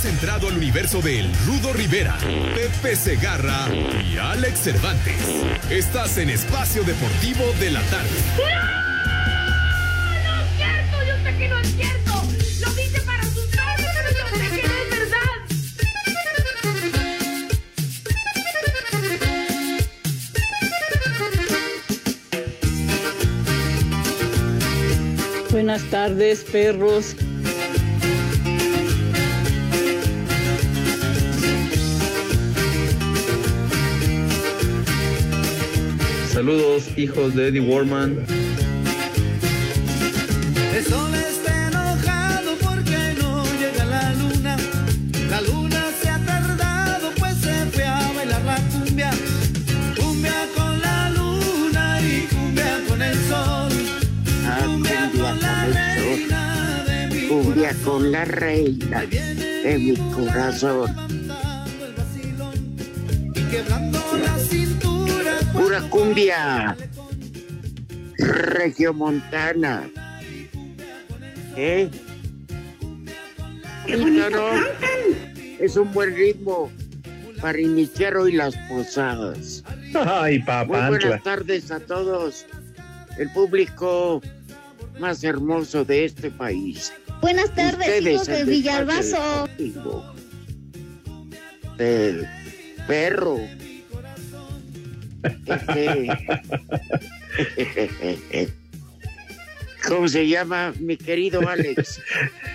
Has entrado al universo de El Rudo Rivera, Pepe Segarra y Alex Cervantes. Estás en Espacio Deportivo de la Tarde. ¡No! ¡No es cierto! Yo sé que no es cierto. Lo dice para asustarme, pero yo sé que no es verdad. Buenas tardes, perros. Saludos, hijos de Eddie Warman. El sol está enojado porque no llega la luna. La luna se ha tardado, pues se fue a bailar la cumbia. Cumbia con la luna y cumbia con el sol. Ah, Cumbia cumbia con la reina de mi Cumbia corazón. con la reina de mi corazón. Levantando el vacilón y quebrando la. Pura cumbia. Regiomontana. ¿Eh? Esto no es un buen ritmo para iniciar hoy las posadas. Ay, Muy papantla. buenas tardes a todos. El público más hermoso de este país. Buenas tardes, Ustedes, hijos de el Villalbazo. perro. ¿Cómo se llama mi querido Alex?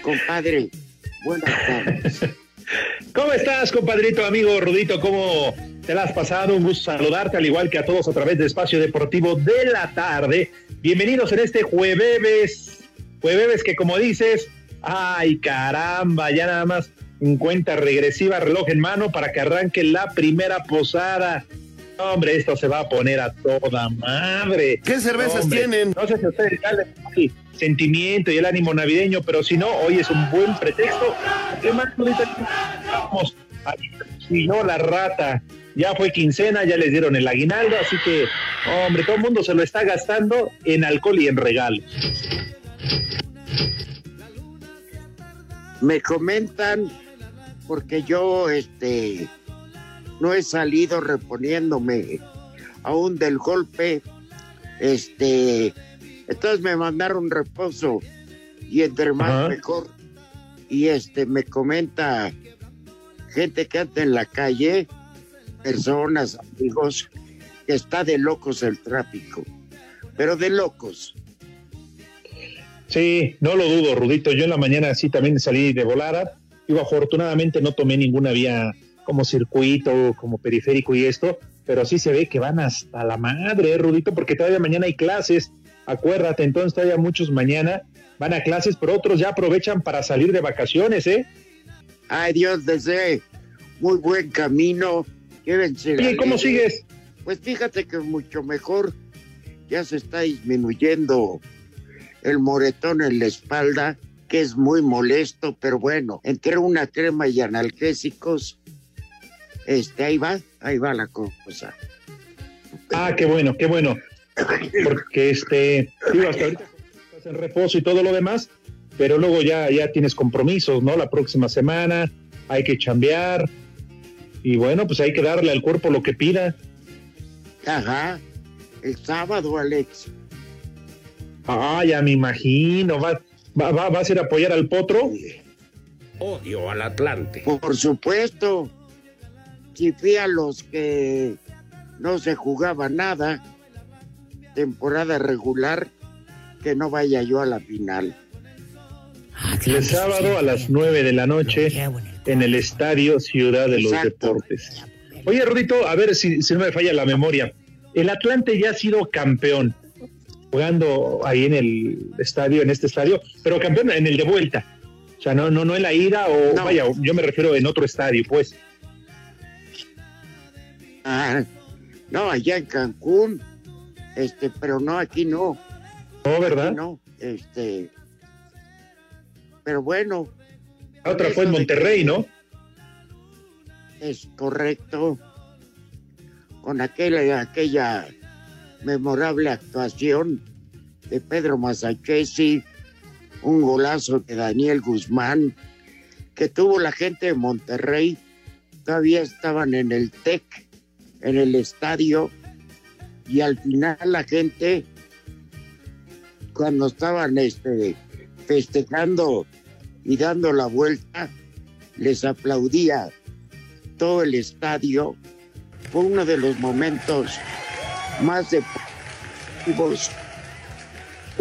Compadre, buenas tardes. ¿Cómo estás, compadrito, amigo Rudito? ¿Cómo te la has pasado? Un gusto saludarte, al igual que a todos a través de Espacio Deportivo de la Tarde. Bienvenidos en este jueves. Jueves que, como dices, ay, caramba, ya nada más en cuenta regresiva, reloj en mano para que arranque la primera posada. Hombre, esto se va a poner a toda madre. ¿Qué cervezas Hombre, tienen? No sé si ustedes da el sentimiento y el ánimo navideño, pero si no, hoy es un buen pretexto. ¿Qué más, Rudita? Vamos, ahí siguió la rata. Ya fue quincena, ya les dieron el aguinaldo, así que, hombre, todo el mundo se lo está gastando en alcohol y en regalos. Me comentan porque yo este no he salido reponiéndome aún del golpe. Este, entonces me mandaron reposo y entre más mejor. Y este me comenta gente que anda en la calle, personas, amigos, que está de locos el tráfico. Pero de locos. Sí, no lo dudo, Rudito. Yo en la mañana sí también salí de volada. Digo, afortunadamente no tomé ninguna vía como circuito, como periférico y esto, pero sí se ve que van hasta la madre, ¿eh, Rudito, porque todavía mañana hay clases. Acuérdate, entonces todavía muchos mañana van a clases, pero otros ya aprovechan para salir de vacaciones, ¿eh? Ay, Dios desee muy buen camino. Llévense. Oye, ¿cómo sigues? Pues fíjate que mucho mejor. Ya se está disminuyendo el moretón en la espalda, que es muy molesto, pero bueno, entre una crema y analgésicos, este, ahí va, ahí va la cosa. Ah, qué bueno, qué bueno. Porque este, digo, hasta ahorita estás en reposo y todo lo demás, pero luego ya, ya tienes compromisos, ¿no? La próxima semana hay que chambear y bueno, pues hay que darle al cuerpo lo que pida. Ajá, el sábado, Alex. Ah, ya me imagino. ¿Va, va, va- vas a ir a apoyar al potro? Odio al Atlante. Por supuesto, si fui a los que no se jugaba nada, temporada regular, que no vaya yo a la final. El sábado a las 9 de la noche en el estadio Ciudad de los. Deportes. Oye, Rudito, a ver si, si no me falla la memoria. El Atlante ya ha sido campeón jugando ahí en el estadio, en este estadio, pero campeón en el de vuelta. sea, no, no, no en la ida o No. vaya, yo me refiero en otro estadio, pues. Ah, no, allá en Cancún, este, pero no, aquí no. No, Aquí ¿verdad? no, este. Pero bueno, La otra fue en Monterrey, que- ¿no? es correcto. Con aquella, aquella memorable actuación de Pedro Masachesi, un golazo de Daniel Guzmán, que tuvo la gente de Monterrey, todavía estaban en el TEC, en el estadio, y al final la gente, cuando estaban este, festejando y dando la vuelta, les aplaudía todo el estadio. Fue uno de los momentos más deportivos.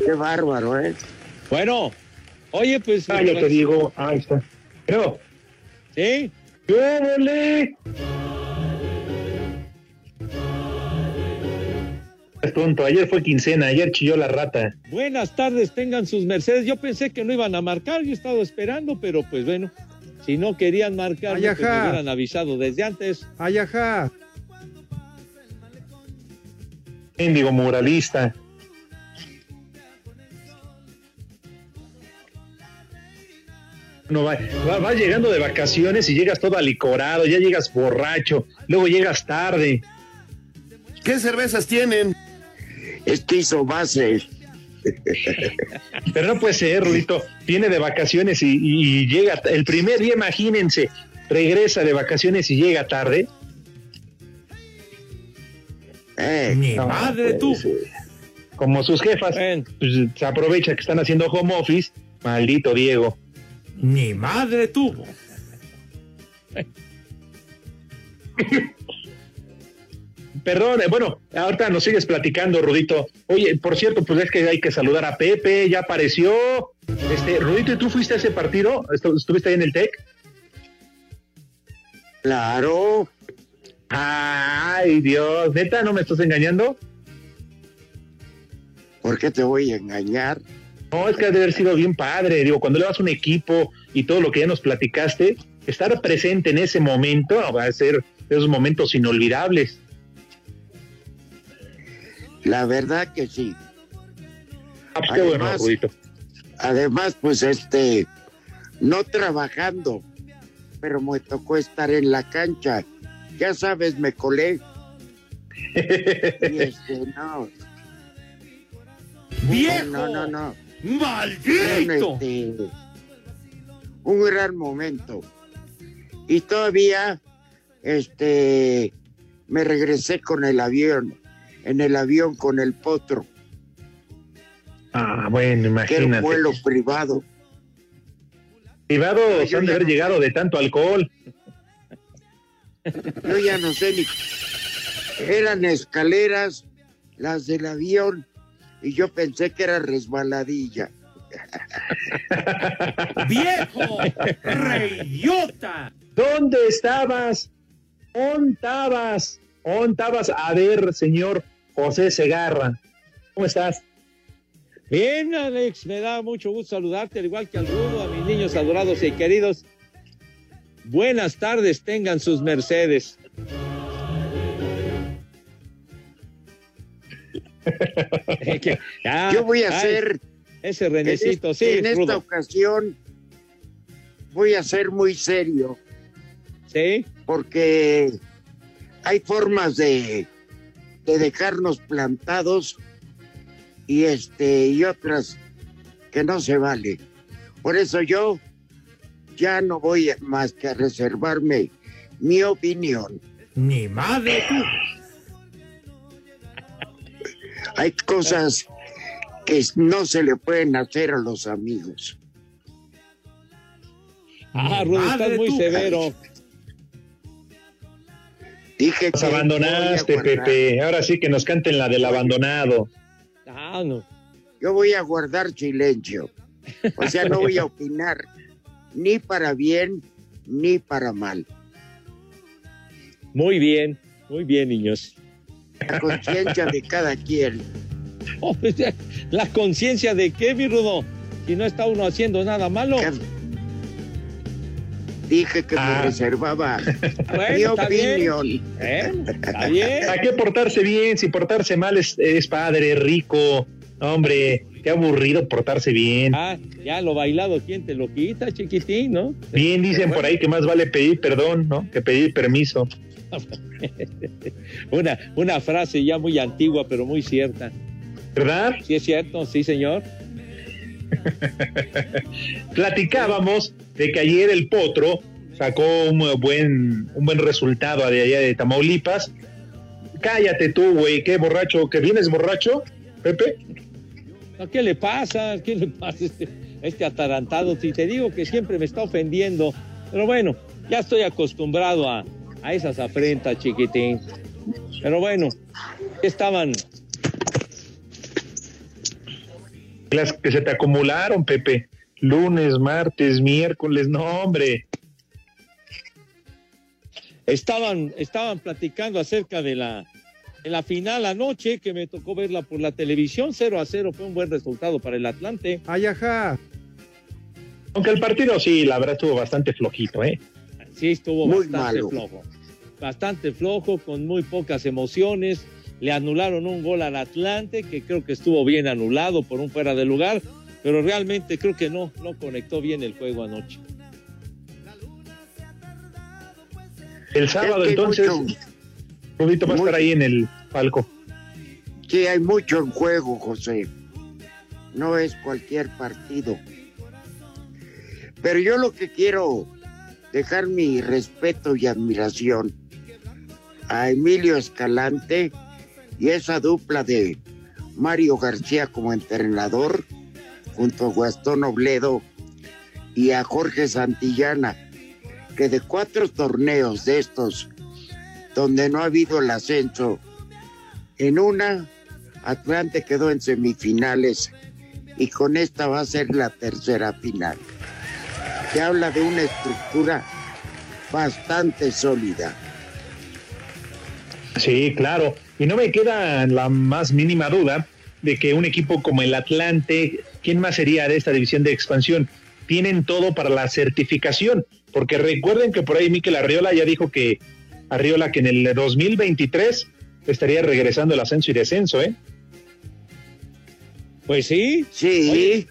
Qué bárbaro, ¿eh? Bueno, oye, pues. Ah, ya te digo, ahí está. Pero, Sí, ¡Órale! Tonto, ayer fue quincena, ayer chilló la rata. buenas tardes, tengan sus mercedes. Yo pensé que no iban a marcar, yo he estado esperando, pero pues bueno, si no querían marcar, pues me hubieran avisado desde antes. Ay, ajá. Índigo muralista. No, va, va- vas llegando de vacaciones y llegas todo alicorado, ya llegas borracho, luego llegas tarde. ¿Qué cervezas tienen? Es que hizo base. Pero no puede ser, Rudito. Viene de vacaciones y, y- y llega el primer día, imagínense, regresa de vacaciones y llega tarde. Eh, Ni No, madre tú. pues, eh, Como sus jefas, pues, se aprovecha que están haciendo home office. Maldito Diego. ni madre tuvo. Perdón, eh, bueno, ahorita nos sigues platicando, Rudito. Oye, por cierto, pues es que hay que saludar a Pepe, ya apareció. Este, Rudito, ¿y tú fuiste a ese partido? ¿Estu- ¿Estuviste ahí en el TEC? claro. Ay, Dios, neta, ¿no me estás engañando? ¿Por qué te voy a engañar? No, es que ha de haber sido bien padre. Digo, cuando le vas a un equipo y todo lo que ya nos platicaste, estar presente en ese momento va a ser esos momentos inolvidables. La verdad que sí. Ah, pues qué bueno, Además- Rudito. Además, pues este, no trabajando, pero me tocó estar en la cancha. Ya sabes, me colé. Y este, no. ¡Viejo! No, no, no. Un, ¡Maldito! este, un gran momento. Y todavía, este, me regresé con el avión, en el avión con el potro, Ah, bueno, que era un imagínate. vuelo privado. Privados Yo han de haber no- llegado de tanto alcohol. Yo ya no sé ni. Eran escaleras, las del avión, y yo pensé que era resbaladilla. ¡Viejo! ¡Reyota! ¿Dónde estabas? ¿Dónde estabas? ¿Dónde estabas? A ver, señor José Segarra. ¿Cómo estás? Bien, Alex, me da mucho gusto saludarte, al igual que al Rudo, a mis niños adorados y queridos. Buenas tardes, tengan sus mercedes. Ah, Yo voy a ay, hacer, Ese en, renecito, este- sí, en esta Rudo. ocasión, voy a ser muy serio, Sí, porque hay formas de, de dejarnos plantados y, este, y otras que no se vale. Por eso yo ya no voy más que a reservarme mi opinión. ni madre tú. Hay cosas que no se le pueden hacer a los amigos. Ah, Rudo, estás muy tú, severo. Dije Nos que abandonaste, Pepe. Ahora sí que nos canten la del abandonado. Ah, no. Yo voy a guardar silencio. O sea, no voy a opinar ni para bien ni para mal. Muy bien, muy bien, niños. La conciencia de cada quien. Oh, pues, ¿La conciencia de qué, mi Rudo? Si no está uno haciendo nada malo. Dije que Ah. me reservaba Bueno, mi está bien. opinión. ¿Eh? Está bien. ¿A qué portarse bien? Si portarse mal es, es padre, rico. Hombre, qué aburrido portarse bien. Ah, ya lo bailado, ¿quién te lo quita, chiquitín, no? Bien dicen por ahí que más vale pedir perdón, ¿no? Que pedir permiso. Una, una frase ya muy antigua, pero muy cierta. ¿Verdad? Sí, es cierto, sí, señor. Platicábamos de que ayer el Potro sacó un buen, un buen resultado de allá de Tamaulipas. Cállate tú, güey, qué borracho, que vienes borracho, Pepe. No, ¿Qué le pasa? ¿Qué le pasa a este, a este atarantado? Si te digo que siempre me está ofendiendo. Pero bueno, ya estoy acostumbrado a, a esas afrentas, chiquitín. Pero bueno, estaban Las que se te acumularon, Pepe. Lunes, martes, miércoles, no, hombre. estaban, estaban platicando acerca de la, de la final anoche, que me tocó verla por la televisión, 0 a 0, fue un buen resultado para el Atlante. Ay, ajá. Aunque el partido sí, la verdad estuvo bastante flojito, ¿eh? Sí, estuvo Muy bastante malo. flojo. Bastante flojo, con muy pocas emociones. Le anularon un gol al Atlante, que creo que estuvo bien anulado por un fuera de lugar, pero realmente creo que no, no conectó bien el juego anoche. El sábado, Es que hay entonces, mucho- Rudito va a estar ahí en el palco. Sí, hay mucho en juego, José. No es cualquier partido. Pero yo lo que quiero dejar mi respeto y admiración a Emilio Escalante y esa dupla de Mario García como entrenador junto a Gastón Obledo y a Jorge Santillana, que de cuatro torneos de estos donde no ha habido el ascenso, en una Atlante quedó en semifinales y con esta va a ser la tercera final. Que habla de una estructura bastante sólida. Sí, claro. Y no me queda la más mínima duda de que un equipo como el Atlante, ¿quién más sería de esta división de expansión? Tienen todo para la certificación, porque recuerden que por ahí Miquel Arriola ya dijo que Arriola que en el 2023 estaría regresando el ascenso y descenso, ¿eh? Pues sí, Sí,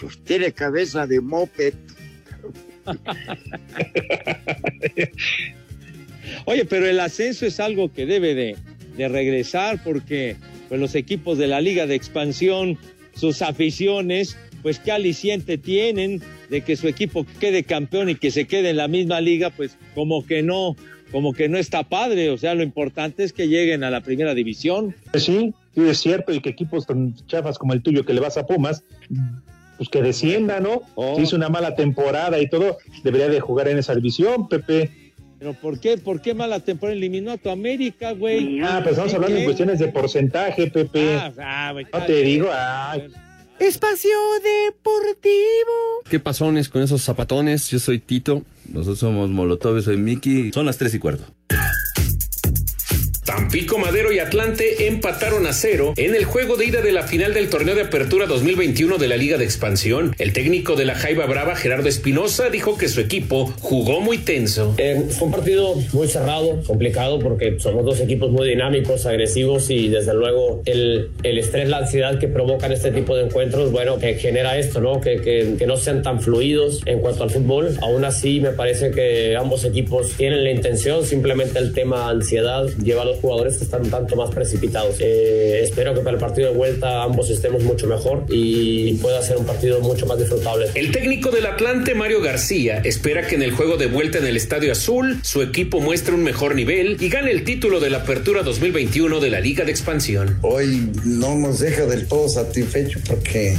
pues, tiene cabeza de moped. Oye, pero el ascenso es algo que debe de, de regresar porque pues, los equipos de la Liga de Expansión, sus aficiones, pues qué aliciente tienen de que su equipo quede campeón y que se quede en la misma liga, pues como que no, como que no está padre. O sea, lo importante es que lleguen a la primera división. Sí, sí es cierto, y que equipos tan chafas como el tuyo que le vas a Pumas, pues que descienda, ¿no? Oh. Si hizo una mala temporada y todo, debería de jugar en esa división, Pepe. Pero ¿por qué? ¿Por qué mala temporada eliminó a tu América, güey? Ah, pues estamos hablando en ¿Qué? cuestiones de porcentaje, Pepe. Ah, ah, güey, no te digo, ay, Espacio Deportivo. ¿Qué pasones con esos zapatones? Yo soy Tito. Nosotros somos Molotov, soy Miki. Son las tres y cuarto. Tampico, Madero y Atlante empataron a cero en el juego de ida de la final del torneo de apertura 2021 de la Liga de Expansión. El técnico de la Jaiba Brava, Gerardo Espinosa, dijo que su equipo jugó muy tenso. Eh, fue un partido muy cerrado, complicado, porque somos dos equipos muy dinámicos, agresivos y desde luego el, el estrés, la ansiedad que provocan este tipo de encuentros, bueno, que genera esto, ¿no? Que, que, que no sean tan fluidos en cuanto al fútbol. Aún así, me parece que ambos equipos tienen la intención, simplemente el tema ansiedad lleva a los jugadores que están un tanto más precipitados. Eh, espero que para el partido de vuelta ambos estemos mucho mejor y pueda ser un partido mucho más disfrutable. El técnico del Atlante, Mario García, espera que en el juego de vuelta en el Estadio Azul su equipo muestre un mejor nivel y gane el título de la Apertura 2021 de la Liga de Expansión. Hoy no nos deja del todo satisfecho porque eh,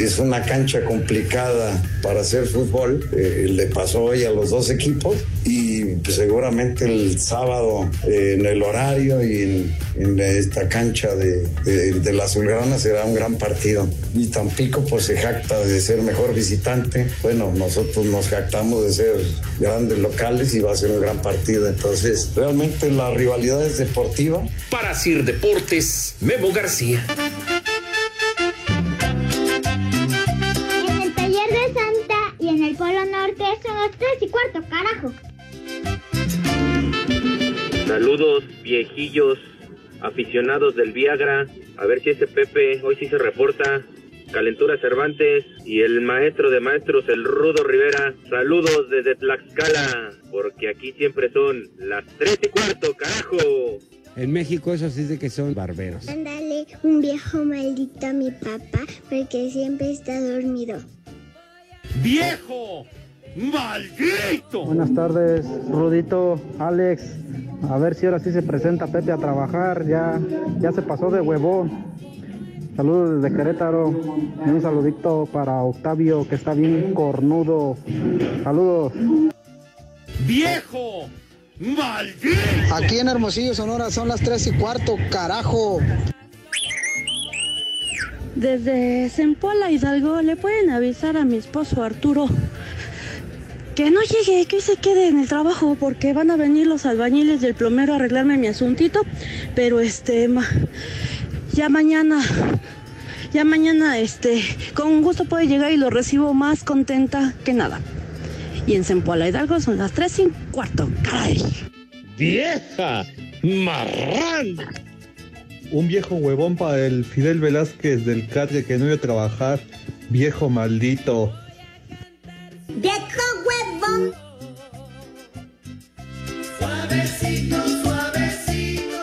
es una cancha complicada para hacer fútbol. Eh, le pasó hoy a los dos equipos y pues, seguramente el sábado eh, en el horario y en, en esta cancha de, de, de la Azulgrana será un gran partido. Y Tampico pues se jacta de ser mejor visitante. Bueno, nosotros nos jactamos de ser grandes locales y va a ser un gran partido. Entonces, realmente la rivalidad es deportiva. Para Sir Deportes, Memo García. Saludos, viejillos, aficionados del Viagra. A ver si ese Pepe hoy sí se reporta. Calentura Cervantes y el maestro de maestros, el Rudo Rivera. Saludos desde Tlaxcala, porque aquí siempre son las tres y cuarto, carajo. En México eso sí de que son barberos. Mándale un viejo maldito a mi papá porque siempre está dormido. ¡Viejo! ¡Maldito! Buenas tardes, Rudito, Alex. A ver si ahora sí se presenta Pepe a trabajar. Ya, ya se pasó de huevón. Saludos desde Querétaro. Y un saludito para Octavio, que está bien cornudo. Saludos. ¡Viejo! ¡Maldito! Aquí en Hermosillo, Sonora, son las tres y cuarto, carajo. Desde Zempoala, Hidalgo, le pueden avisar a mi esposo Arturo que no llegue, que hoy se quede en el trabajo porque van a venir los albañiles del plomero a arreglarme mi asuntito, pero este ma- ya mañana ya mañana este con gusto puede llegar y lo recibo más contenta que nada. Y en Zempoala Hidalgo son las tres y cuarto, caray. ¡Vieja! ¡Marrán! Un viejo huevón para el Fidel Velázquez del Cadre que no iba a trabajar. Viejo maldito. ¡Viejo huevón! Suavecito, suavecito.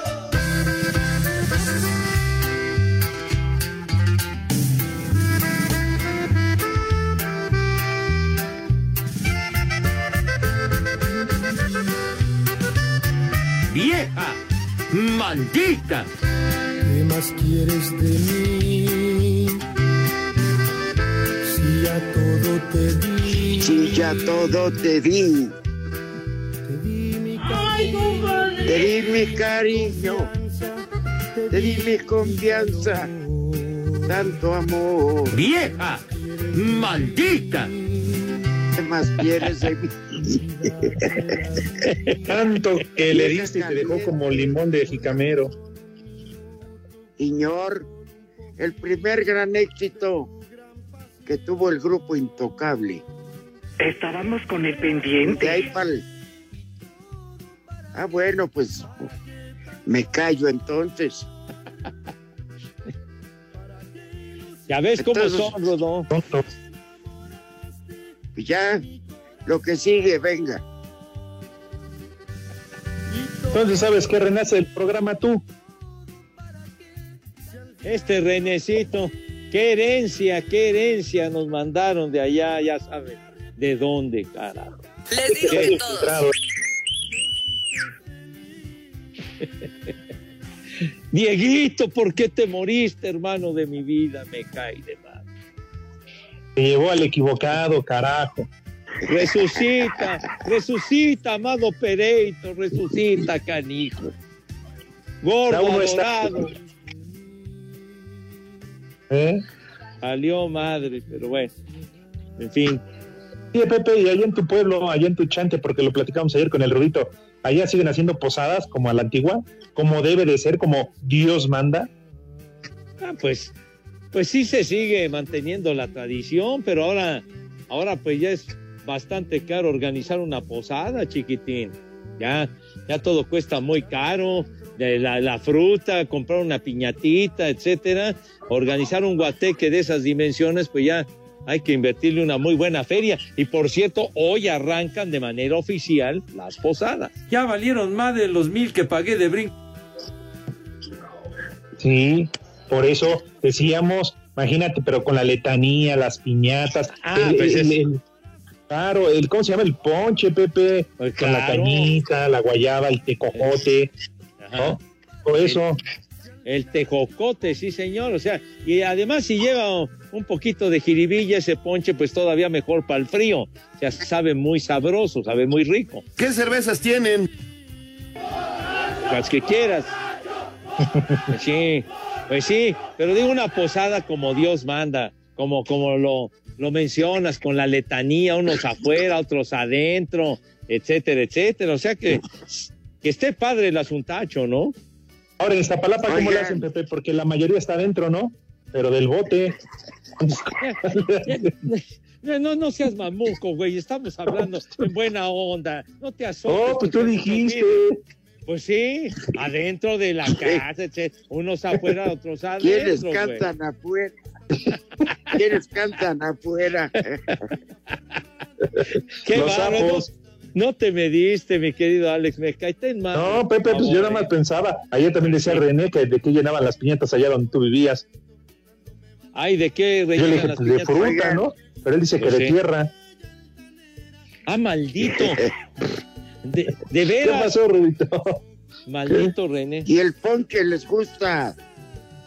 ¡Vieja! ¡Maldita! ¿Qué más quieres de mí? Todo te di. Si ya todo te di. Te di mi cariño. Te di mi confianza. Tanto amor. ¡Vieja! ¡Maldita! ¿Qué más quieres de mí? Tanto que le diste y te dejó como limón de jicamero. Señor, el primer gran éxito que tuvo el grupo Intocable. Estábamos con el pendiente. De ahí pa'l- Ah, bueno, pues me callo entonces. Ya ves cómo Entonces- son, Rodó. Pues ya, lo que sigue, venga. Entonces, ¿sabes qué renace el programa tú? Este Renecito, qué herencia, qué herencia nos mandaron de allá, ya saben, de dónde, carajo. Les digo que todos. Dieguito, ¿por qué te moriste, hermano de mi vida? Me cae de mal. Te llevó al equivocado, carajo. Resucita, resucita, amado Pereito, resucita, canijo. Gordo, uno está- adorado. ¿Eh? Salió madre, pero bueno. En fin. Sí, Pepe, y allá en tu pueblo, allá en tu chante, porque lo platicamos ayer con el Rudito, allá siguen haciendo posadas como a la antigua, como debe de ser, como Dios manda. Ah, pues, pues sí se sigue manteniendo la tradición, pero ahora, ahora pues ya es bastante caro organizar una posada, chiquitín. Ya, ya todo cuesta muy caro, de la, la fruta, comprar una piñatita, etcétera. Organizar un guateque de esas dimensiones, pues ya hay que invertirle una muy buena feria. Y por cierto, hoy arrancan de manera oficial las posadas. Ya valieron más de los mil que pagué de brinco. Sí, por eso decíamos, imagínate, pero con la letanía, las piñatas. Ah, pues es- Claro, el, ¿cómo se llama? El ponche, Pepe, con la Pues cañita, la guayaba, el tecojote, ¿no? Todo eso. El tejocote, sí, señor. O sea, y además, si lleva un poquito de jiribilla ese ponche, pues todavía mejor para el frío. O sea, sabe muy sabroso, sabe muy rico. ¿Qué cervezas tienen? Las que quieras. Pues sí, pues sí. Pero digo una posada como Dios manda, como, como lo, lo mencionas, con la letanía, unos afuera, otros adentro, etcétera, etcétera. O sea que, que esté padre el asuntacho, ¿no? Ahora en Iztapalapa, ¿cómo le Oigan. hacen, Pepe? Porque la mayoría está adentro, ¿no? Pero del bote. No, no, no seas mamuco, güey. Estamos hablando en buena onda. No te asomes. Oh, pues tú dijiste. Pues sí, adentro de la casa, etc. unos afuera, otros adentro. ¿Quiénes güey. cantan afuera? ¿Quiénes cantan afuera? Qué Los bárbaro. sapos. No te mediste, mi querido Alex, me caíste en mal. No, Pepe, pues yo nada más pensaba. Ayer también decía René que de qué llenaban las piñatas allá donde tú vivías. Ay, ¿de qué Yo le dije, las pues de fruta, ¿no? Pero él dice que de tierra. Ah, maldito. De, de ¿Qué veras. pasó, Rudito? Maldito René. ¿Y el ponche les gusta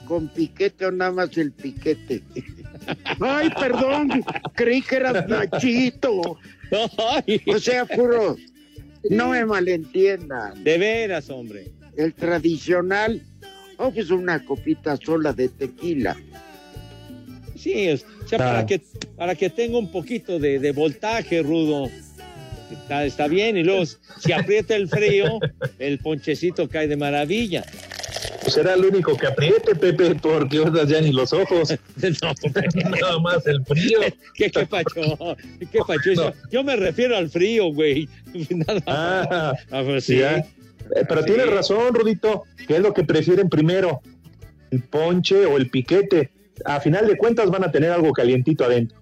con piquete o nada más el piquete? Ay, perdón, creí que eras Nachito. O sea, puro, no me malentiendan. de veras, hombre. El tradicional, oh, pues una copita sola de tequila. Sí, o sea, Ah. para que para que tenga un poquito de, de voltaje, rudo. Está, está bien, y luego si aprieta el frío, el ponchecito cae de maravilla. Era el único que apriete, Pepe, porque otras ya ni los ojos. No. Nada más el frío. ¿Qué, qué pacho? ¿Qué pacho? Yo, yo me refiero al frío, güey. Nada más. Ah, Ah, pues sí. ya. Eh, pero Sí. tienes razón, Rudito, que es lo que prefieren primero, el ponche o el piquete. A final de cuentas van a tener algo calientito adentro.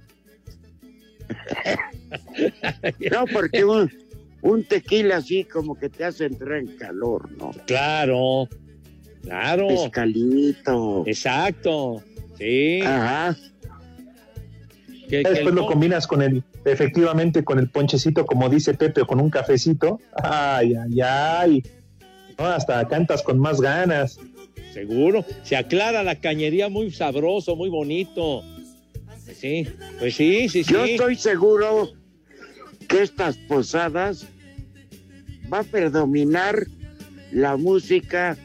No, porque un, un tequila así como que te hace entrar en calor, ¿no? Claro, claro. Pescalito. Exacto. Sí. Ajá. Que- Ya que Después el lo combinas con el, efectivamente, con el ponchecito, como dice Pepe, o con un cafecito. Ay, ay, ay. No, hasta cantas con más ganas. Seguro. Se aclara la cañería muy sabroso, muy bonito. Sí, pues sí, sí, sí. Yo estoy seguro que estas posadas va a predominar la música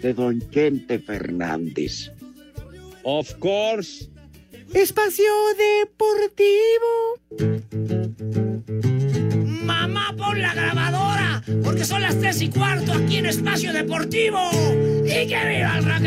de Don Chente Fernández. Of course. Espacio Deportivo. Mamá, pon la grabadora, porque son las tres y cuarto aquí en Espacio Deportivo. ¡Y que viva el rock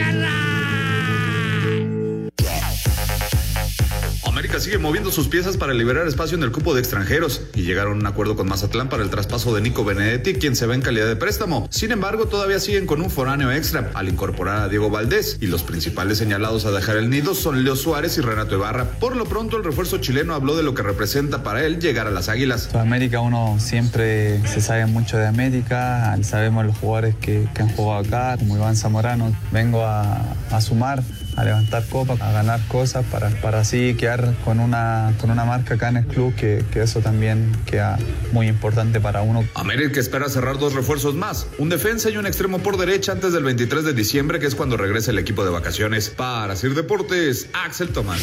América sigue moviendo sus piezas para liberar espacio en el cupo de extranjeros y llegaron a un acuerdo con Mazatlán para el traspaso de Nico Benedetti, quien se va en calidad de préstamo. Sin embargo, todavía siguen con un foráneo extra al incorporar a Diego Valdés y los principales señalados a dejar el nido son Leo Suárez y Renato Ibarra. Por lo pronto, el refuerzo chileno habló de lo que representa para él llegar a las Águilas. América uno siempre se sabe mucho de América, sabemos los jugadores que, han jugado acá, como Iván Zamorano. Vengo a sumar, a levantar copas, a ganar cosas para, para así quedar con una, con una marca acá en el club, que, que eso también queda muy importante para uno. América espera cerrar dos refuerzos más, un defensa y un extremo por derecha antes del 23 de diciembre, que es cuando regresa el equipo de vacaciones. Para Sir Deportes, Axel Tomás.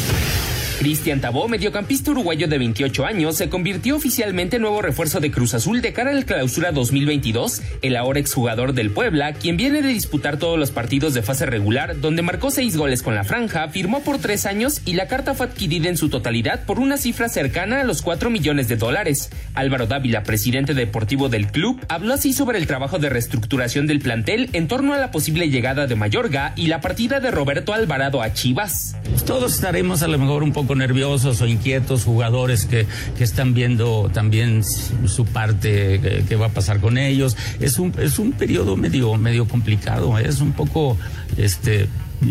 Cristian Tabó, mediocampista uruguayo de 28 años, se convirtió oficialmente en nuevo refuerzo de Cruz Azul de cara al clausura 2022. El ahora exjugador del Puebla, quien viene de disputar todos los partidos de fase regular, donde marcó seis goles con la franja, firmó por tres años y la carta fue adquirida en su totalidad por una cifra cercana a los 4 millones de dólares. Álvaro Dávila, presidente deportivo del club, habló así sobre el trabajo de reestructuración del plantel en torno a la posible llegada de Mayorga y la partida de Roberto Alvarado a Chivas. Todos estaremos a lo mejor un poco nerviosos o inquietos, jugadores que, que están viendo también su parte, que, va a pasar con ellos. Es un, es un periodo medio, medio complicado, ¿eh? es un poco, este,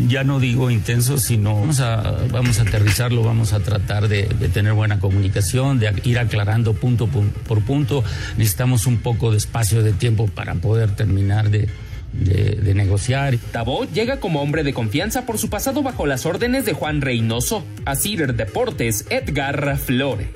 ya no digo intenso, sino vamos a, vamos a aterrizarlo, vamos a tratar de, de tener buena comunicación, de ir aclarando punto por punto. Necesitamos un poco de espacio de tiempo para poder terminar de, de, de, negociar. Tabó llega como hombre de confianza por su pasado bajo las órdenes de Juan Reynoso. A Cider Deportes, Edgar Flores.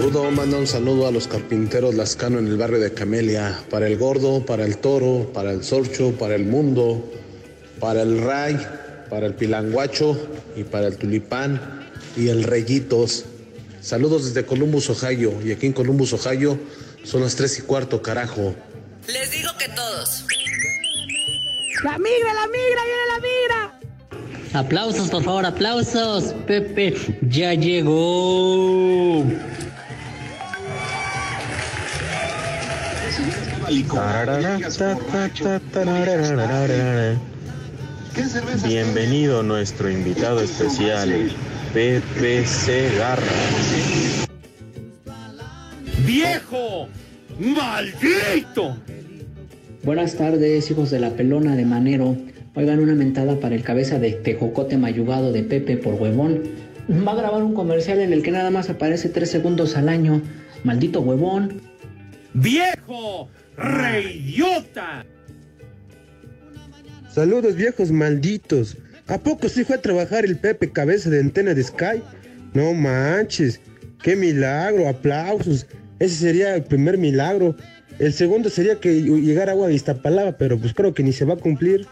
Rudo manda un saludo a los carpinteros Lascano en el barrio de Camelia, para el gordo, para el toro, para el sorcho, para el mundo, para el ray, para el pilanguacho y para el tulipán y el reyitos. Saludos desde Columbus, Ohio. Y aquí en Columbus, Ohio, son las tres y cuarto, carajo. Les digo que todos. ¡La migra, la migra, viene la migra! Aplausos, por favor, aplausos. Pepe ya llegó. Bienvenido nuestro invitado especial, Pepe Segarra. ¡Viejo! ¡Maldito! Buenas tardes, hijos de la pelona de Manero. Oigan una mentada para el cabeza de tejocote mayugado de Pepe por huevón. Va a grabar un comercial en el que nada más aparece tres segundos al año. Maldito huevón. ¡Viejo! ¡Reidiota! Saludos viejos malditos. ¿A poco sí fue a trabajar el Pepe cabeza de antena de Sky? No manches. Qué milagro, aplausos. Ese sería el primer milagro. El segundo sería que llegara agua de Iztapalapa, pero pues creo que ni se va a cumplir.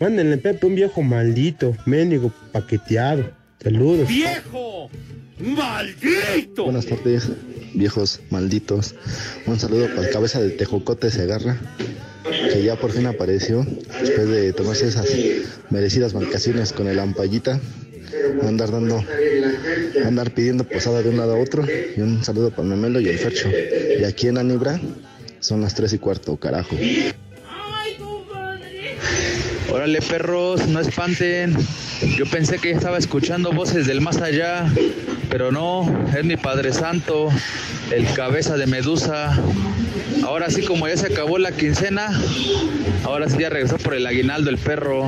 Mándenle Pepe un viejo maldito, mendigo, paqueteado. Saludos. ¡Viejo! ¡Maldito! Buenas tardes, viejos malditos. Un saludo para el cabeza de Tejocote Segarra, que ya por fin apareció después de tomarse esas merecidas vacaciones con el Ampallita. Andar dando, andar pidiendo posada de un lado a otro. Y un saludo para Memelo y el Fercho. Y aquí en Anibra son las tres y cuarto, carajo. Órale perros, no espanten. Yo pensé que estaba escuchando voces del más allá, pero no, es mi Padre Santo, el cabeza de Medusa. Ahora sí, como ya se acabó la quincena, ahora sí ya regresó por el aguinaldo el perro.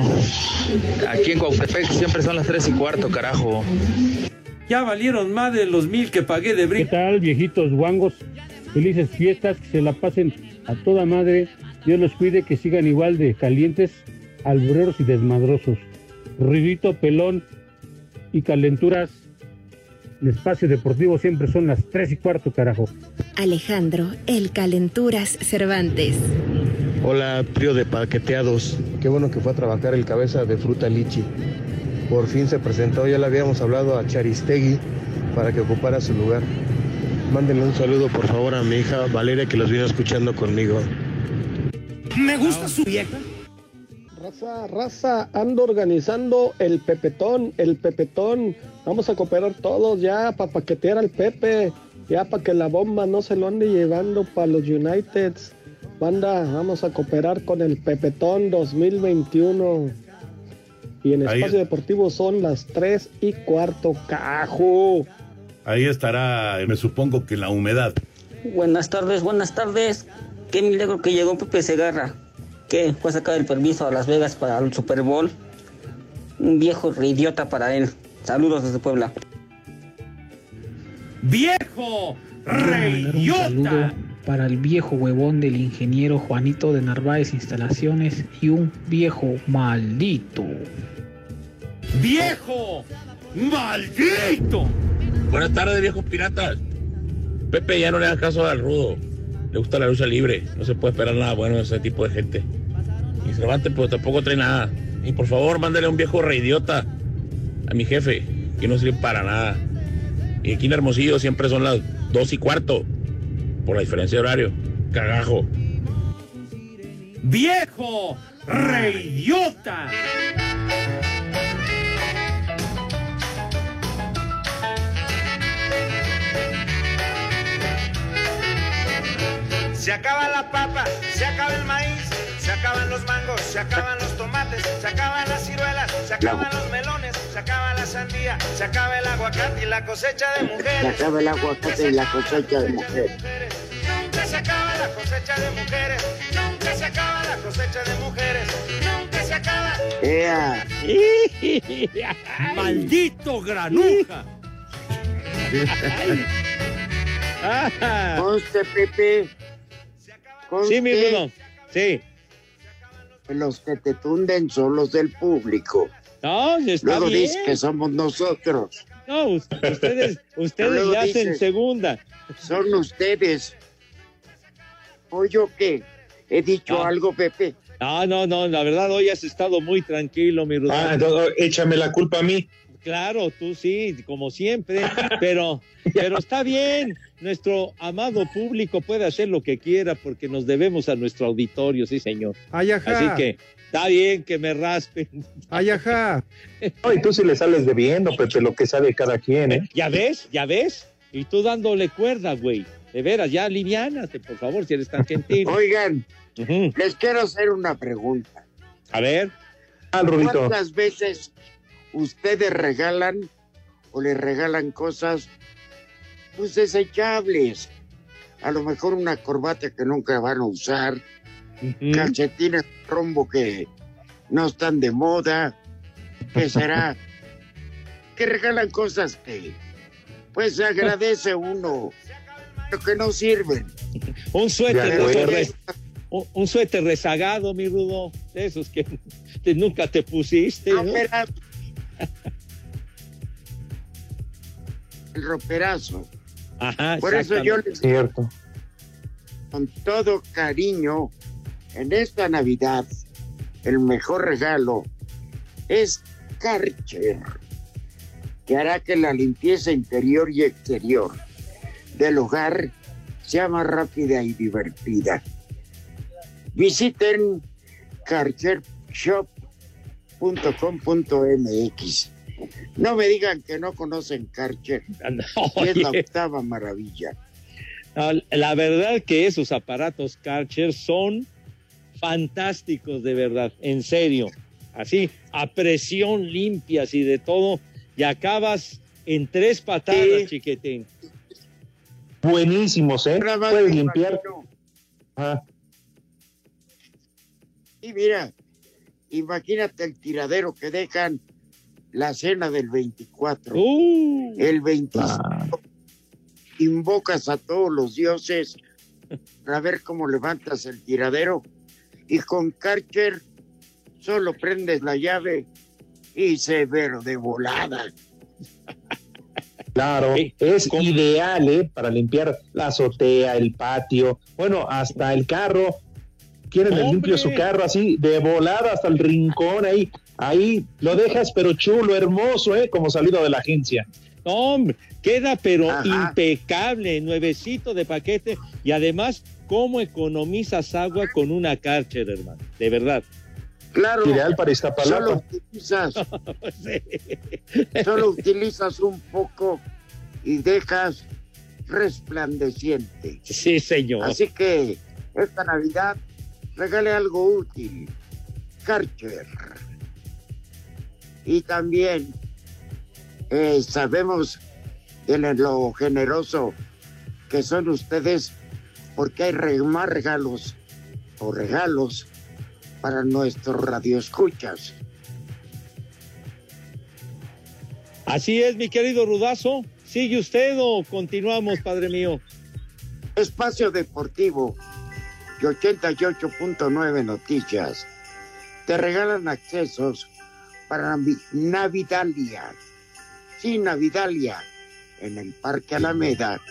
Aquí en Cuautepec siempre son las tres y cuarto, carajo. Ya valieron más de los mil que pagué de ¿Qué brinco. tal, viejitos guangos? Felices fiestas, que se la pasen a toda madre. Dios los cuide, que sigan igual de calientes, albureros y desmadrosos. Ruidito, pelón y calenturas. El espacio deportivo siempre son las tres y cuarto, carajo. Alejandro, el Calenturas Cervantes. Hola, trío de paqueteados. Qué bueno que fue a trabajar el cabeza de fruta lichi. Por fin se presentó, ya le habíamos hablado a Charistegui para que ocupara su lugar. Mándenle un saludo por favor a mi hija Valeria que los viene escuchando conmigo. Me gusta su vieja. Raza, raza, ando organizando el pepetón, el pepetón. Vamos a cooperar todos ya para paquetear al Pepe, ya para que la bomba no se lo ande llevando para los Uniteds. Banda, vamos a cooperar con el Pepetón 2021. Y en Ahí- Espacio Deportivo son las 3 y cuarto, cajo. Ahí estará, me supongo que la humedad. Buenas tardes, buenas tardes. Qué milagro que llegó Pepe Segarra. ¿Qué? ¿Fue a sacar el permiso a Las Vegas para el Super Bowl? Un viejo reidiota para él. Saludos desde Puebla. ¡Viejo! Saludo para el viejo huevón del ingeniero Juanito de Narváez Instalaciones y un viejo maldito. ¡Viejo! ¡Maldito! Buenas tardes, viejos piratas. Pepe ya no le da caso al rudo. Le gusta la lucha libre. No se puede esperar nada bueno de ese tipo de gente. Y Cervantes, pues tampoco trae nada. Y por favor, mándale un viejo reidiota a mi jefe, que no sirve para nada. Y aquí en Hermosillo siempre son las dos y cuarto, por la diferencia de horario. Cagajo. ¡Viejo! ¡Reidiota! Se acaba la papa, se acaba el maíz, acaban los mangos, se acaban los tomates, se acaban las ciruelas, se acaban los melones, se acaba la sandía, se acaba el aguacate y la cosecha de Se mujeres. acaba el aguacate y la cosecha de mujeres. Nunca se acaba la cosecha de mujeres, nunca se acaba la cosecha de mujeres, nunca se acaba. ¡Ea! ¡Maldito granuja! Conste, Pepe. Sí, mi Conste. Bruno. Sí. Los que te tunden son los del público. No, está Luego bien. dices que somos nosotros. No, us- ustedes, ustedes le hacen segunda. Son ustedes. ¿O yo qué? ¿He dicho No. algo, Pepe? No, no, no, la verdad hoy has estado muy tranquilo, mi Rudolfo. Ah, entonces échame la culpa a mí. Claro, tú sí, como siempre, pero, pero está bien. Nuestro amado público puede hacer lo que quiera porque nos debemos a nuestro auditorio, sí, señor. Ay, ajá. Así que está bien que me raspen. Ay, ajá. No, y tú sí le sales debiendo, Pepe, lo que sabe cada quien, ¿eh? ¿Ya ves? ¿Ya ves? Y tú dándole cuerda, güey. De veras, ya aliviánate, por favor, si eres tan gentil. Oigan, les quiero hacer una pregunta. A ver. ¿Cuántas veces ustedes regalan o le regalan cosas pues desechables? A lo mejor una corbata que nunca van a usar, calcetines rombo que no están de moda, ¿qué será? que regalan cosas que pues agradece uno, pero que no sirven. Un suéter, un, un suéter rezagado, mi rudo, de esos que, que nunca te pusiste. El roperazo. Ajá, Por eso yo les Cierto. con todo cariño, en esta Navidad, el mejor regalo es Karcher, que hará que la limpieza interior y exterior del hogar sea más rápida y divertida. Visiten karchershop.com.mx. No me digan que no conocen Karcher, que es la octava maravilla. La verdad que esos aparatos Karcher son fantásticos, de verdad, en serio. Así, a presión limpias y de todo, y acabas en tres patadas, chiquitín. Buenísimos, ¿eh? Puedes limpiar. Ah, Y mira, imagínate el tiradero que dejan la cena del 24. Uh. el 25 invocas a todos los dioses para ver cómo levantas el tiradero. Y con Karcher solo prendes la llave y se ve de volada. Claro, es ideal ¿eh? para limpiar la azotea, el patio, bueno, hasta el carro. Quieren el limpio su carro así, de volada hasta el rincón ahí. Ahí lo dejas, pero chulo, hermoso, ¿eh? Como salido de la agencia. No, hombre, queda pero Ajá. impecable, nuevecito de paquete y además, ¿cómo economizas agua con una Karcher, hermano? De verdad. Claro. Ideal para Iztapalapa. Solo utilizas, solo utilizas un poco y dejas resplandeciente. Sí, señor. Así que esta Navidad regale algo útil. Karcher. Y también eh, sabemos de lo generoso que son ustedes porque hay más regalos o regalos para nuestros radioescuchas. Así es, mi querido Rudazo. ¿Sigue usted o continuamos, padre mío? Espacio Deportivo y 88.9 Noticias te regalan accesos para Navi- Navidalia. Sí, Navidalia, en el Parque Alameda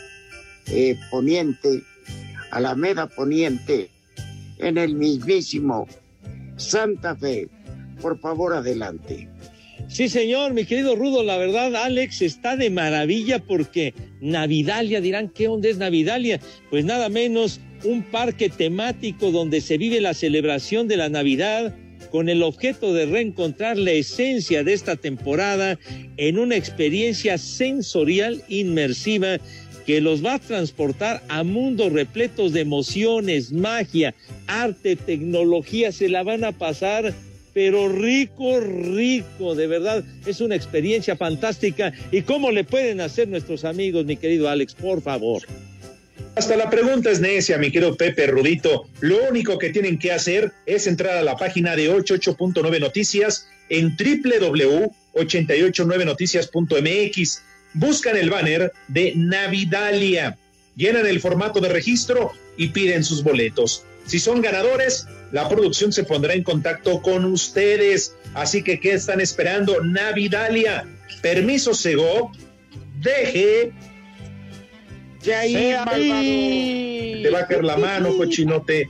eh, Poniente, Alameda Poniente, en el mismísimo Santa Fe. Por favor, adelante. Sí, señor, mi querido Rudo, la verdad, Alex está de maravilla porque Navidalia, dirán, ¿qué onda es Navidalia? Pues nada menos un parque temático donde se vive la celebración de la Navidad con el objeto de reencontrar la esencia de esta temporada en una experiencia sensorial inmersiva que los va a transportar a mundos repletos de emociones, magia, arte, tecnología, se la van a pasar pero rico, rico, de verdad, es una experiencia fantástica. ¿Y cómo le pueden hacer nuestros amigos, mi querido Alex, por favor? Hasta la pregunta es necia, mi querido Pepe Rudito. Lo único que tienen que hacer es entrar a la página de 88.9 Noticias en www.889noticias.mx. Buscan el banner de Navidalia, llenan el formato de registro y piden sus boletos. Si son ganadores, la producción se pondrá en contacto con ustedes. Así que, ¿qué están esperando? Navidalia. Permiso Sego. Deje. Sea malvado. Te va a caer la mano, cochinote.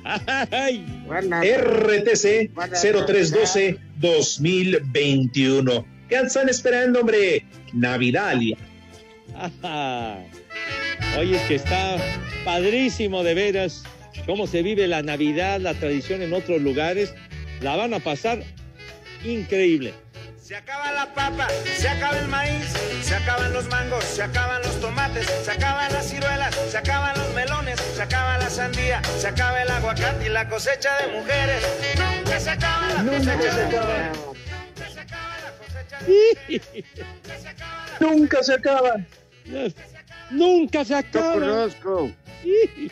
RTC 0312-2021. ¿Qué están esperando, hombre? Navidalia. Ajá. Oye, es que está padrísimo de veras cómo se vive la Navidad, la tradición en otros lugares. La van a pasar increíble. Se acaba la papa, se acaba el maíz, se acaban los mangos, se acaban los tomates, se acaban las ciruelas, se acaban los melones, se acaba la sandía, se acaba el aguacate y la cosecha de mujeres. Nunca se acaba la cosecha de mujeres. Nunca se acaba. Nunca se Yo acaba. conozco,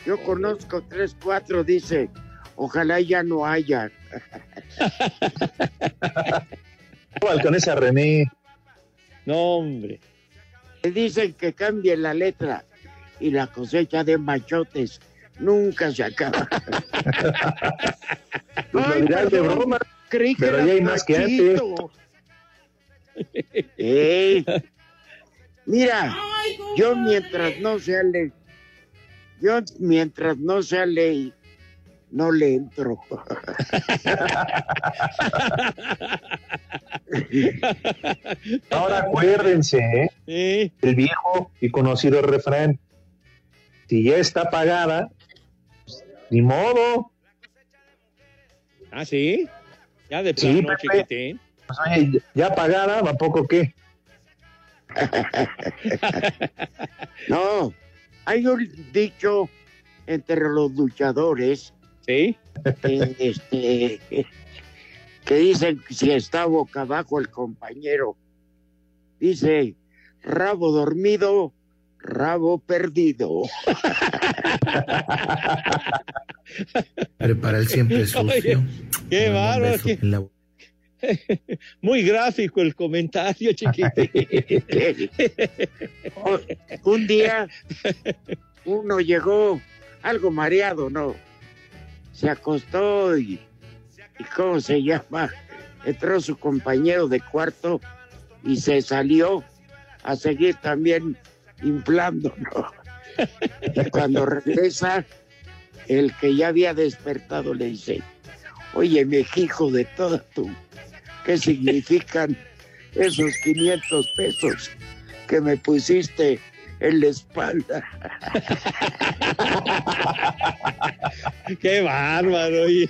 yo conozco tres, cuatro, dice, ojalá ya no haya. Igual con esa René. No, hombre. Le dicen que cambie la letra y la cosecha de machotes nunca se acaba. Pues Ay, de broma. creí que Pero ya hay más que antes. Mira, yo mientras no sea ley, yo mientras no sea ley, no le entro. Ahora acuérdense, ¿eh? el viejo y conocido refrán. Si ya está pagada, pues, ni modo. ¿Ah, sí? Ya de Sí, plano, Pepe. chiquitín. Pues, oye, ya pagada, ¿a poco qué? No, hay un dicho entre los luchadores ¿Sí? que, este, que dicen que si está boca abajo el compañero, dice rabo dormido, rabo perdido. Prepara el siempre sucio. Qué bárbaro. beso qué- en la- Muy gráfico el comentario, chiquitín. Un día uno llegó algo mareado, ¿no? Se acostó y, y ¿cómo se llama? Entró su compañero de cuarto y se salió a seguir también inflando, ¿no? Y cuando regresa, el que ya había despertado le dice, oye, mi hijo de toda tu, ¿qué significan esos 500 pesos que me pusiste en la espalda? Qué bárbaro. oye.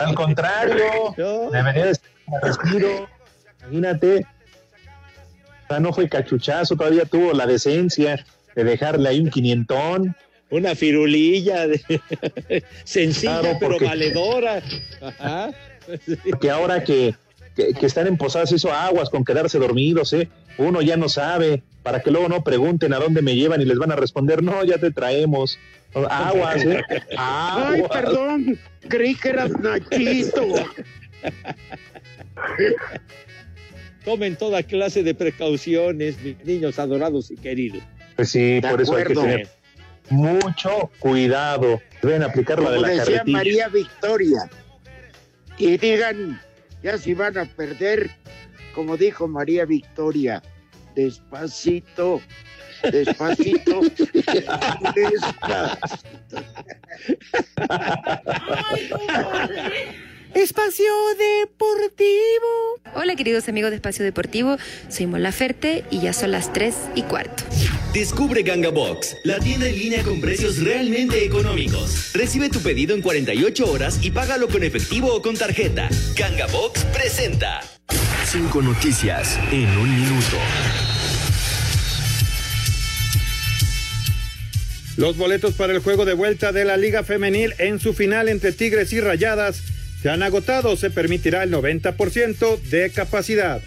Al contrario, No. debería de estar en respiro. Imagínate. O sea, no fue cachuchazo, todavía tuvo la decencia de dejarle ahí un quinientón. Una firulilla de- sencilla, Claro, pero porque- valedora. Ajá. Que ahora que, que, que están en posadas hizo aguas con quedarse dormidos, ¿eh? Uno ya no sabe, para que luego no pregunten a dónde me llevan y les van a responder, no, ya te traemos. Aguas, ¿eh? Ay, perdón, creí que eras Nachito. Tomen toda clase de precauciones, mis niños adorados y queridos. Pues sí, De por eso hay que tener mucho cuidado. Deben aplicar la de la decía carretilla. María Victoria. Y digan, ya si van a perder, como dijo María Victoria, despacito, despacito, despacito. Espacio Deportivo. Hola queridos amigos de Espacio Deportivo, soy Mola Ferte y ya son las 3 y cuarto. Descubre Ganga Box, la tienda en línea con precios realmente económicos. Recibe tu pedido en 48 horas y págalo con efectivo o con tarjeta. Ganga Box presenta. Cinco noticias en un minuto. Los boletos para el juego de vuelta de la Liga Femenil en su final entre Tigres y Rayadas se han agotado. Se permitirá el 90% de capacidad.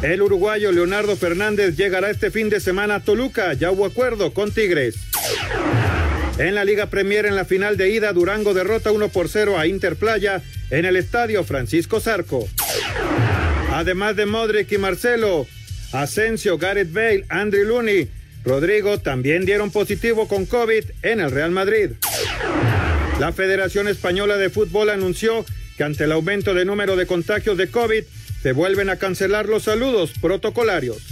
El uruguayo Leonardo Fernández llegará este fin de semana a Toluca. Ya hubo acuerdo con Tigres. En la Liga Premier en la final de ida, Durango derrota 1 por 0 a Interplaya en el estadio Francisco Zarco. Además de Modric y Marcelo, Asensio, Gareth Bale, Andrew Looney, Rodrigo también dieron positivo con COVID en el Real Madrid. La Federación Española de Fútbol anunció que ante el aumento de número de contagios de COVID se vuelven a cancelar los saludos protocolarios.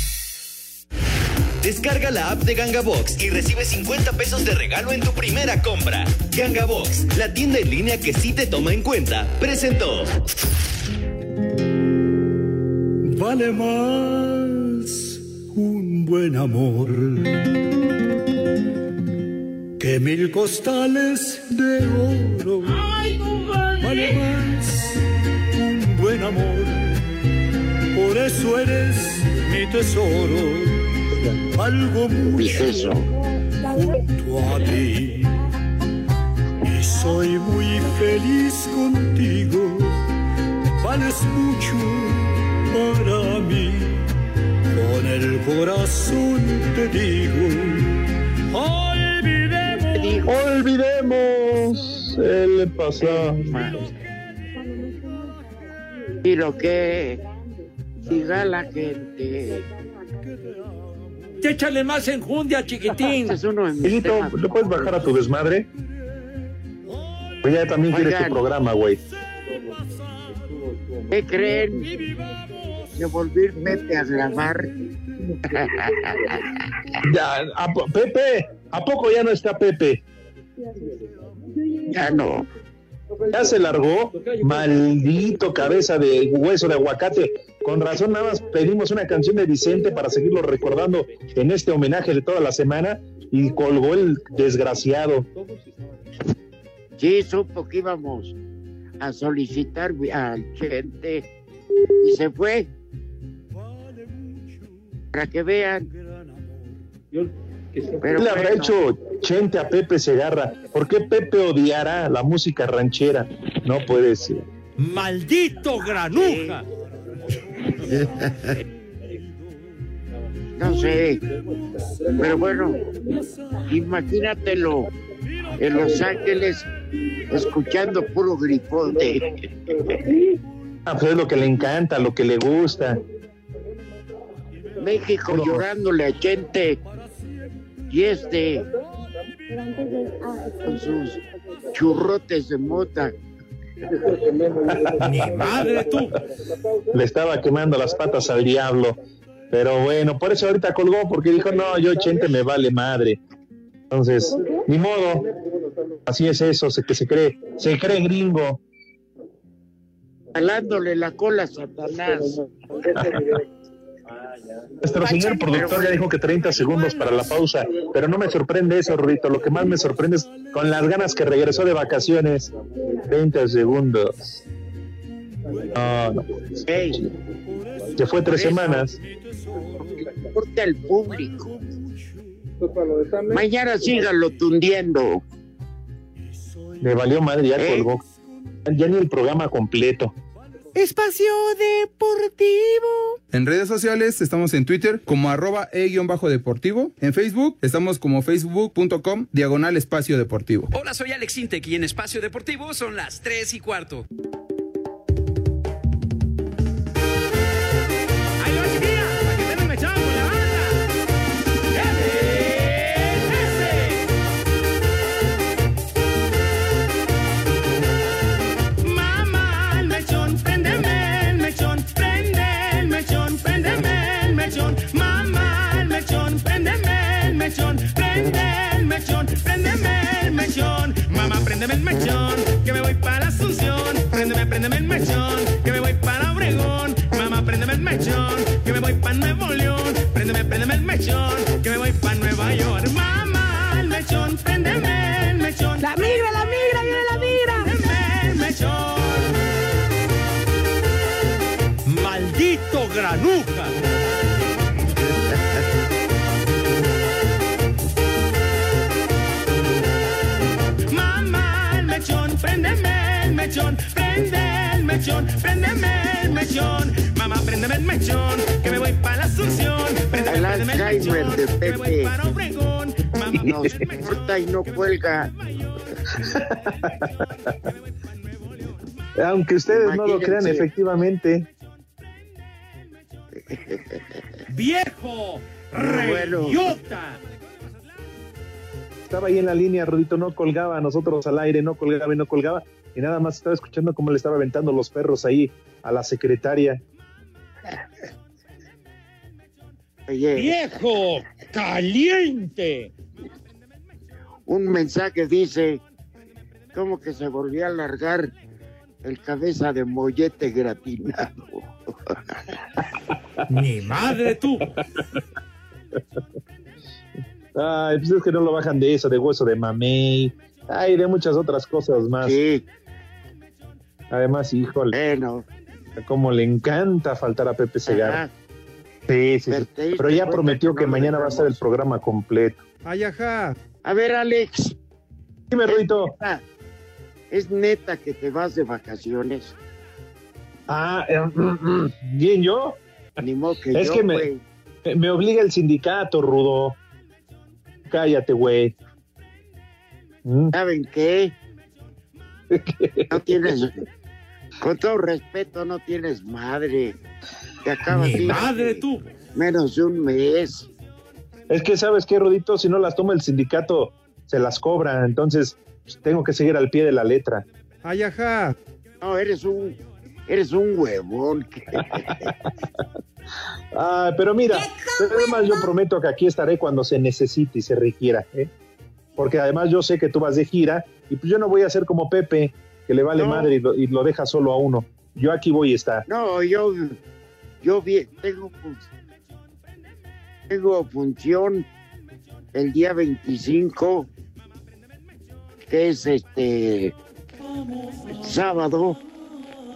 Descarga la app de Ganga Box y recibe 50 pesos de regalo en tu primera compra. Ganga Box, la tienda en línea que sí te toma en cuenta, presentó. Vale más un buen amor que mil costales de oro. Vale más un buen amor, por eso eres mi tesoro algo muy junto a ti. Y soy muy feliz contigo, vales mucho para mí. Con el corazón te digo, olvidemos. Olvidemos el pasado. Y lo que diga la gente. Échale más enjundia, chiquitín. Hijito, ¿no puedes bajar a tu desmadre? Pues ya también quieres tu programa, güey. ¿Qué creen? Que volví Pepe a grabar. Ya, a, Pepe, ¿a poco ya no está Pepe? Ya no. Ya se largó, maldito cabeza de hueso de aguacate. Con razón, nada más pedimos una canción de Vicente para seguirlo recordando en este homenaje de toda la semana y colgó el desgraciado. Sí, supo que íbamos a solicitar al gente y se fue. Para que vean. ¿Qué le habrá hecho Chente a Pepe Segarra? ¿Por qué Pepe odiará la música ranchera? No puede ser. ¡Maldito granuja! No sé, pero bueno, imagínatelo en Los Ángeles escuchando puro grifote. Ah, pues es lo que le encanta, lo que le gusta. México llorándole a gente y este con sus churrotes de mota. Mi madre tú. Le estaba quemando las patas al diablo. Pero bueno, por eso ahorita colgó, porque dijo, no, yo Chente me vale madre. Entonces, ni modo. Así es eso, se, que se cree, se cree gringo. Jalándole la cola a Satanás. Nuestro señor productor ya dijo que 30 segundos para la pausa, pero no me sorprende eso, Rudito. Lo que más me sorprende es con las ganas que regresó de vacaciones. 30 segundos. No, no. Se fue tres semanas. Importa el público. Mañana síganlo tundiendo. Le valió madre, ya colgó. Ya ni el programa completo. Espacio Deportivo. En redes sociales estamos en Twitter como arroba e-deportivo. En Facebook estamos como facebook.com diagonal espacio deportivo. Hola, soy Alex Intec y en Espacio Deportivo son las 3 y cuarto. Préndeme el mechón, que me voy para Asunción. Préndeme, préndeme el mechón, que me voy para Obregón. Mamá, préndeme el mechón, que me voy para Nuevo León. Préndeme, préndeme el mechón, que me voy para Nueva York. Mamá, el mechón, préndeme el mechón. La migra, mechón, préndeme el mechón. Mamá, préndeme el mechón, que me voy para la Asunción. Préndeme, El préndeme el Alzheimer mechón, de que me voy Pepe. para Obregón. Mamá, Nos corta y no cuelga. Aunque ustedes no lo crean, Imagínense. efectivamente. ¡Viejo! ¡Reyota! Estaba ahí en la línea, Rodito no colgaba, nosotros al aire, no colgaba y no colgaba. Y nada más estaba escuchando cómo le estaba aventando los perros ahí a la secretaria. Oye, ¡Viejo! ¡Caliente! un mensaje dice, como que se volvió a alargar el cabeza de mollete gratinado. ¡Mi madre tú! Ay, pues es que no lo bajan de eso, de hueso de mamey. Ay, de muchas otras cosas más. Sí, Además, híjole, bueno. como le encanta faltar a Pepe Segarra. Sí, sí, sí. Pero ya prometió que no mañana va a estar el programa completo. Ay, ajá. A ver, Alex, Dime, neta, ¿es neta que te vas de vacaciones? Ah, eh, mm, mm, bien, yo. Ni modo que Es yo, que. Me- Me obliga el sindicato, Rudo. Cállate, güey. Mm, ¿Saben qué? No tienes, con todo respeto, no tienes madre. Te acabas de ¡Mi ir madre tú! menos de un mes. Es que, ¿sabes qué, Rodito? Si no las toma el sindicato, se las cobra. Entonces, pues, tengo que seguir al pie de la letra. Ay, ajá. No, eres un, eres un huevón. Ah, pero mira, pero además yo prometo que aquí estaré cuando se necesite y se requiera, ¿eh? Porque además yo sé que tú vas de gira y pues yo no voy a ser como Pepe, que le vale No. madre y lo, y lo deja solo a uno. Yo aquí voy a estar. No, yo, yo vi- tengo, tengo función el día 25, que es este sábado,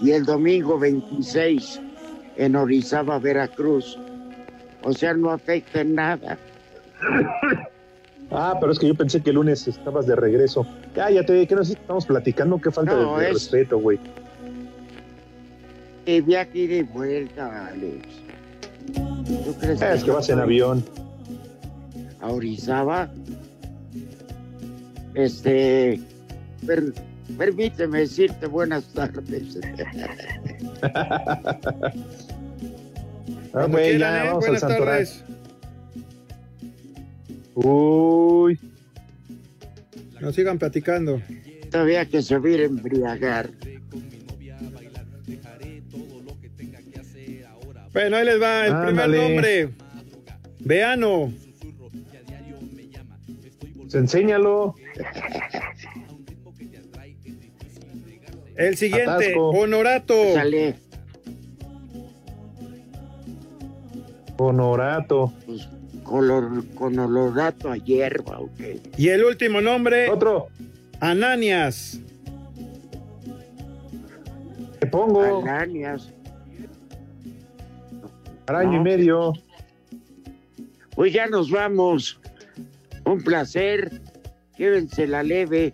y el domingo 26 en Orizaba, Veracruz. O sea, no afecta en nada. Ah, pero es que yo pensé que el lunes estabas de regreso. Cállate, que nos estamos platicando, qué falta No, de, de es- respeto, güey. El viaje ida y vuelta, Alex. ¿Tú crees Es que vas en avión. a Orizaba? Este, per- permíteme decirte buenas tardes. Ah, güey, ya, ¿eh? vamos al Santoral. tardes. Uy, No sigan platicando. Todavía que se hubiera embriagar. Bueno, ahí les va el primer nombre. Veano. pues enséñalo. El siguiente, Atasco. Honorato. Sale, Honorato. pues, color, con olorato a hierba, ¿o qué? Y el último nombre, Otro. Ananias. Te pongo. Alanias. Para año No. y medio. Pues ya nos vamos. Un placer. Llévense la leve.